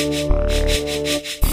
you